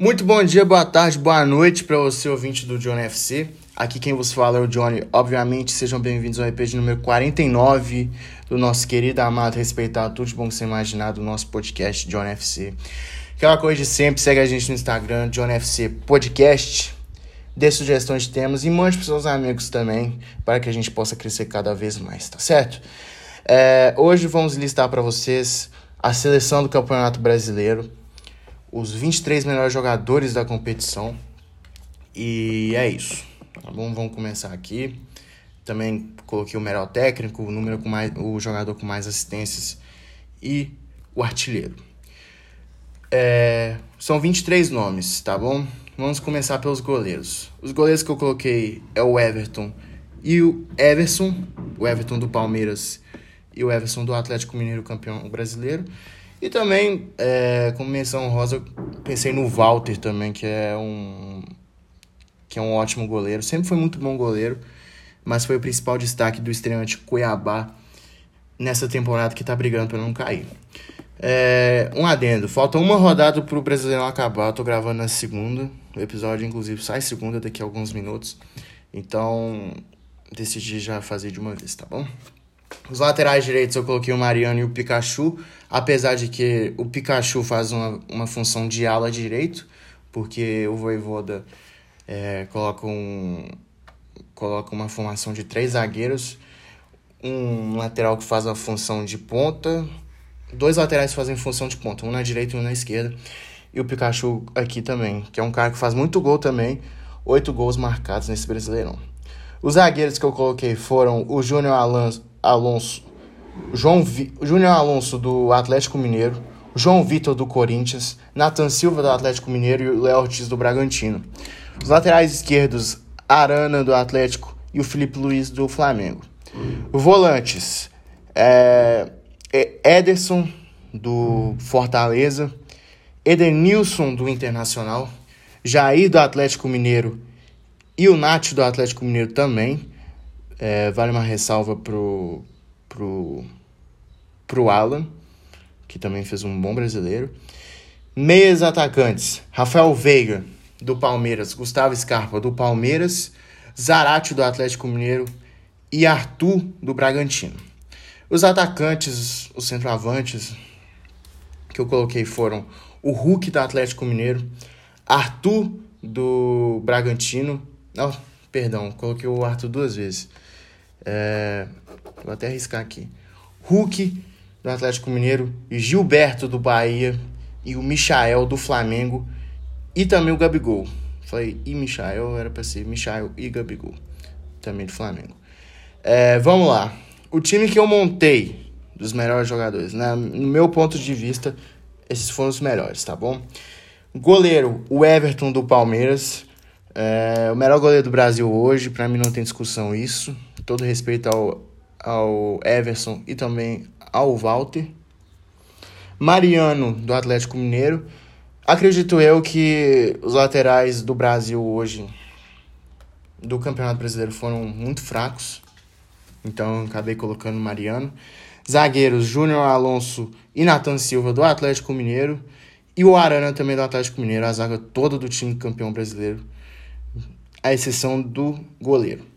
Muito bom dia, boa tarde, boa noite para você, ouvinte do Johnny FC. Aqui quem vos fala é o Johnny. Obviamente, sejam bem-vindos ao RPG número 49 do nosso querido, amado, respeitado, tudo de bom que você imaginar do nosso podcast Johnny FC. Aquela coisa de sempre, segue a gente no Instagram, Johnny FC Podcast. Dê sugestões de temas e mande para seus amigos também, para que a gente possa crescer cada vez mais, tá certo? É, hoje vamos listar para vocês a seleção do Campeonato Brasileiro os 23 melhores jogadores da competição. E é isso. Tá bom? Vamos começar aqui. Também coloquei o melhor técnico, o número com mais, o jogador com mais assistências e o artilheiro. É, são 23 nomes, tá bom? Vamos começar pelos goleiros. Os goleiros que eu coloquei é o Everton e o Everson, o Everton do Palmeiras e o Everson do Atlético Mineiro, campeão brasileiro. E também, é, como menção rosa, pensei no Walter também, que é um que é um ótimo goleiro. Sempre foi muito bom goleiro, mas foi o principal destaque do estreante Cuiabá nessa temporada que tá brigando para não cair. É, um adendo, falta uma rodada pro Brasileirão acabar. Eu tô gravando na segunda. O episódio, inclusive, sai segunda daqui a alguns minutos. Então, decidi já fazer de uma vez, tá bom? Os laterais direitos eu coloquei o Mariano e o Pikachu, apesar de que o Pikachu faz uma, uma função de ala direito, porque o Voivoda é, coloca, um, coloca uma formação de três zagueiros, um lateral que faz a função de ponta, dois laterais fazem função de ponta, um na direita e um na esquerda, e o Pikachu aqui também, que é um cara que faz muito gol também, oito gols marcados nesse Brasileirão. Os zagueiros que eu coloquei foram o Júnior Alonso, Alonso, João Vi, Júnior Alonso do Atlético Mineiro, João Vitor do Corinthians, Nathan Silva do Atlético Mineiro e Léo Ortiz do Bragantino. Os laterais esquerdos, Arana do Atlético e o Felipe Luiz do Flamengo. Volantes, é Ederson do Fortaleza, Edenilson do Internacional, Jair do Atlético Mineiro e o Nath do Atlético Mineiro também. É, vale uma ressalva pro, pro, pro Alan, que também fez um bom brasileiro. Meias atacantes: Rafael Veiga, do Palmeiras, Gustavo Scarpa, do Palmeiras, Zarate, do Atlético Mineiro e Arthur, do Bragantino. Os atacantes, os centroavantes que eu coloquei foram o Hulk, do Atlético Mineiro, Arthur, do Bragantino. Não, perdão, coloquei o Arthur duas vezes. É, vou até arriscar aqui. Hulk, do Atlético Mineiro, Gilberto, do Bahia, e o Michael, do Flamengo, e também o Gabigol. Falei, e Michael, era para ser Michael e Gabigol, também do Flamengo. É, vamos lá. O time que eu montei dos melhores jogadores, né? no meu ponto de vista, esses foram os melhores, tá bom? Goleiro, o Everton do Palmeiras. É, o melhor goleiro do Brasil hoje, para mim não tem discussão isso todo respeito ao, ao Everson e também ao Walter. Mariano, do Atlético Mineiro. Acredito eu que os laterais do Brasil hoje, do Campeonato Brasileiro, foram muito fracos. Então acabei colocando Mariano. Zagueiros Júnior Alonso e Nathan Silva, do Atlético Mineiro. E o Arana também do Atlético Mineiro, a zaga toda do time campeão brasileiro, à exceção do goleiro.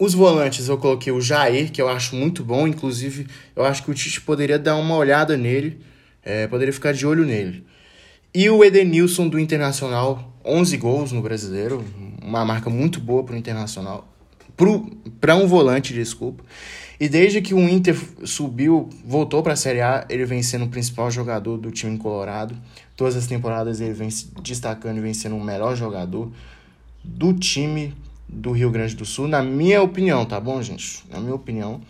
Os volantes eu coloquei o Jair, que eu acho muito bom, inclusive eu acho que o Tite poderia dar uma olhada nele, é, poderia ficar de olho nele. E o Edenilson do Internacional, 11 gols no Brasileiro, uma marca muito boa para o Internacional, para um volante, desculpa. E desde que o Inter subiu, voltou para a Série A, ele vem sendo o principal jogador do time colorado. Todas as temporadas ele vem se destacando e vem sendo o melhor jogador do time do Rio Grande do Sul, na minha opinião, tá bom, gente? Na minha opinião.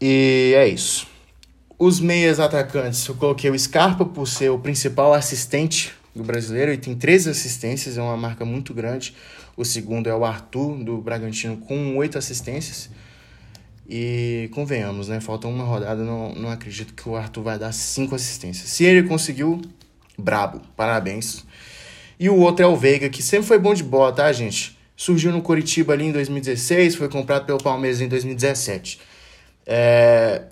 E é isso. Os meias atacantes, eu coloquei o Scarpa por ser o principal assistente do brasileiro e tem 13 assistências, é uma marca muito grande. O segundo é o Arthur, do Bragantino, com 8 assistências. E convenhamos, né? Falta uma rodada, não, não acredito que o Arthur vai dar 5 assistências. Se ele conseguiu, brabo, parabéns. E o outro é o Veiga, que sempre foi bom de bola, tá, gente? Surgiu no Coritiba ali em 2016, foi comprado pelo Palmeiras em 2017. É,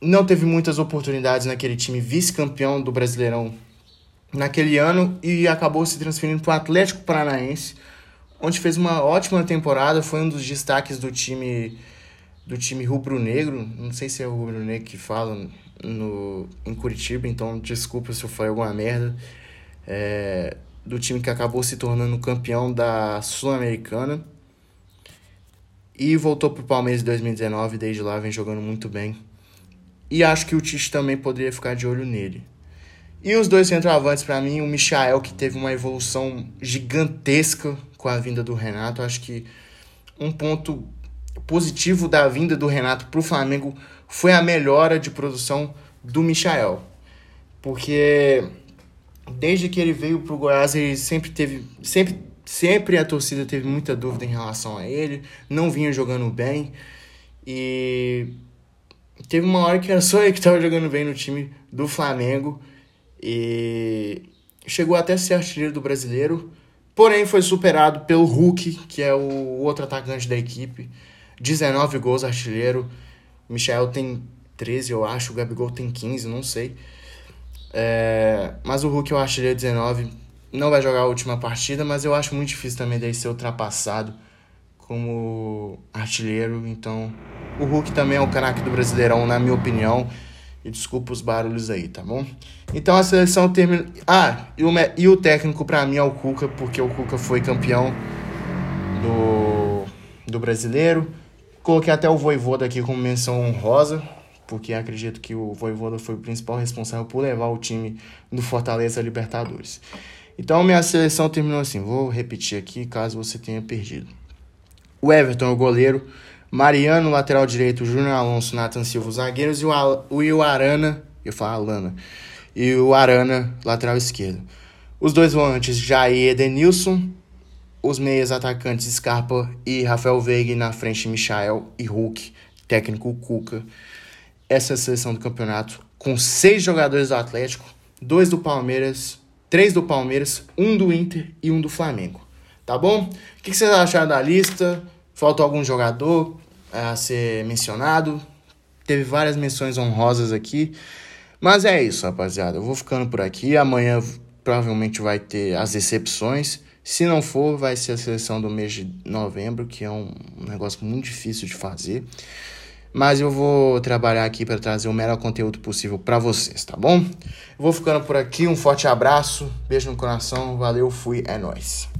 não teve muitas oportunidades naquele time vice-campeão do Brasileirão naquele ano e acabou se transferindo para o Atlético Paranaense, onde fez uma ótima temporada, foi um dos destaques do time do time rubro-negro, não sei se é o rubro-negro que fala no, em Curitiba, então desculpa se eu falei alguma merda, é, do time que acabou se tornando campeão da Sul-Americana e voltou para o Palmeiras em 2019, desde lá vem jogando muito bem. E acho que o Tite também poderia ficar de olho nele. E os dois centroavantes, para mim, o Michael, que teve uma evolução gigantesca com a vinda do Renato. Acho que um ponto positivo da vinda do Renato para o Flamengo foi a melhora de produção do Michael. Porque desde que ele veio para o Goiás, ele sempre teve. Sempre, sempre a torcida teve muita dúvida em relação a ele. Não vinha jogando bem. E teve uma hora que era só ele que estava jogando bem no time do Flamengo. E chegou até a ser artilheiro do brasileiro. Porém, foi superado pelo Hulk, que é o outro atacante da equipe. 19 gols artilheiro. Michel tem 13, eu acho. O Gabigol tem 15, não sei. É, mas o Hulk eu acho ele 19. Não vai jogar a última partida, mas eu acho muito difícil também dele ser ultrapassado como artilheiro. Então, o Hulk também é o craque do Brasileirão, na minha opinião. E desculpa os barulhos aí, tá bom? Então a seleção termina. Ah, e o, e o técnico para mim é o Cuca, porque o Cuca foi campeão do, do brasileiro. Coloquei até o Voivoda aqui como menção honrosa, porque acredito que o Voivoda foi o principal responsável por levar o time do Fortaleza à Libertadores. Então minha seleção terminou assim, vou repetir aqui caso você tenha perdido. O Everton, o goleiro, Mariano, lateral direito, Júnior Alonso, Nathan Silva, os zagueiros e o, Al o, o Arana, eu falo Alana, e o Arana, lateral esquerdo. Os dois volantes, Jair e Edenilson, os meias atacantes Scarpa e Rafael Veiga na frente Michael e Hulk, técnico Cuca. Essa é seleção do campeonato com seis jogadores do Atlético, dois do Palmeiras, três do Palmeiras, um do Inter e um do Flamengo. Tá bom? O que vocês acharam da lista? Faltou algum jogador a ser mencionado? Teve várias menções honrosas aqui. Mas é isso, rapaziada. Eu vou ficando por aqui. Amanhã provavelmente vai ter as recepções. Se não for, vai ser a seleção do mês de novembro, que é um negócio muito difícil de fazer. Mas eu vou trabalhar aqui para trazer o melhor conteúdo possível para vocês, tá bom? Eu vou ficando por aqui. Um forte abraço, beijo no coração, valeu, fui, é nóis.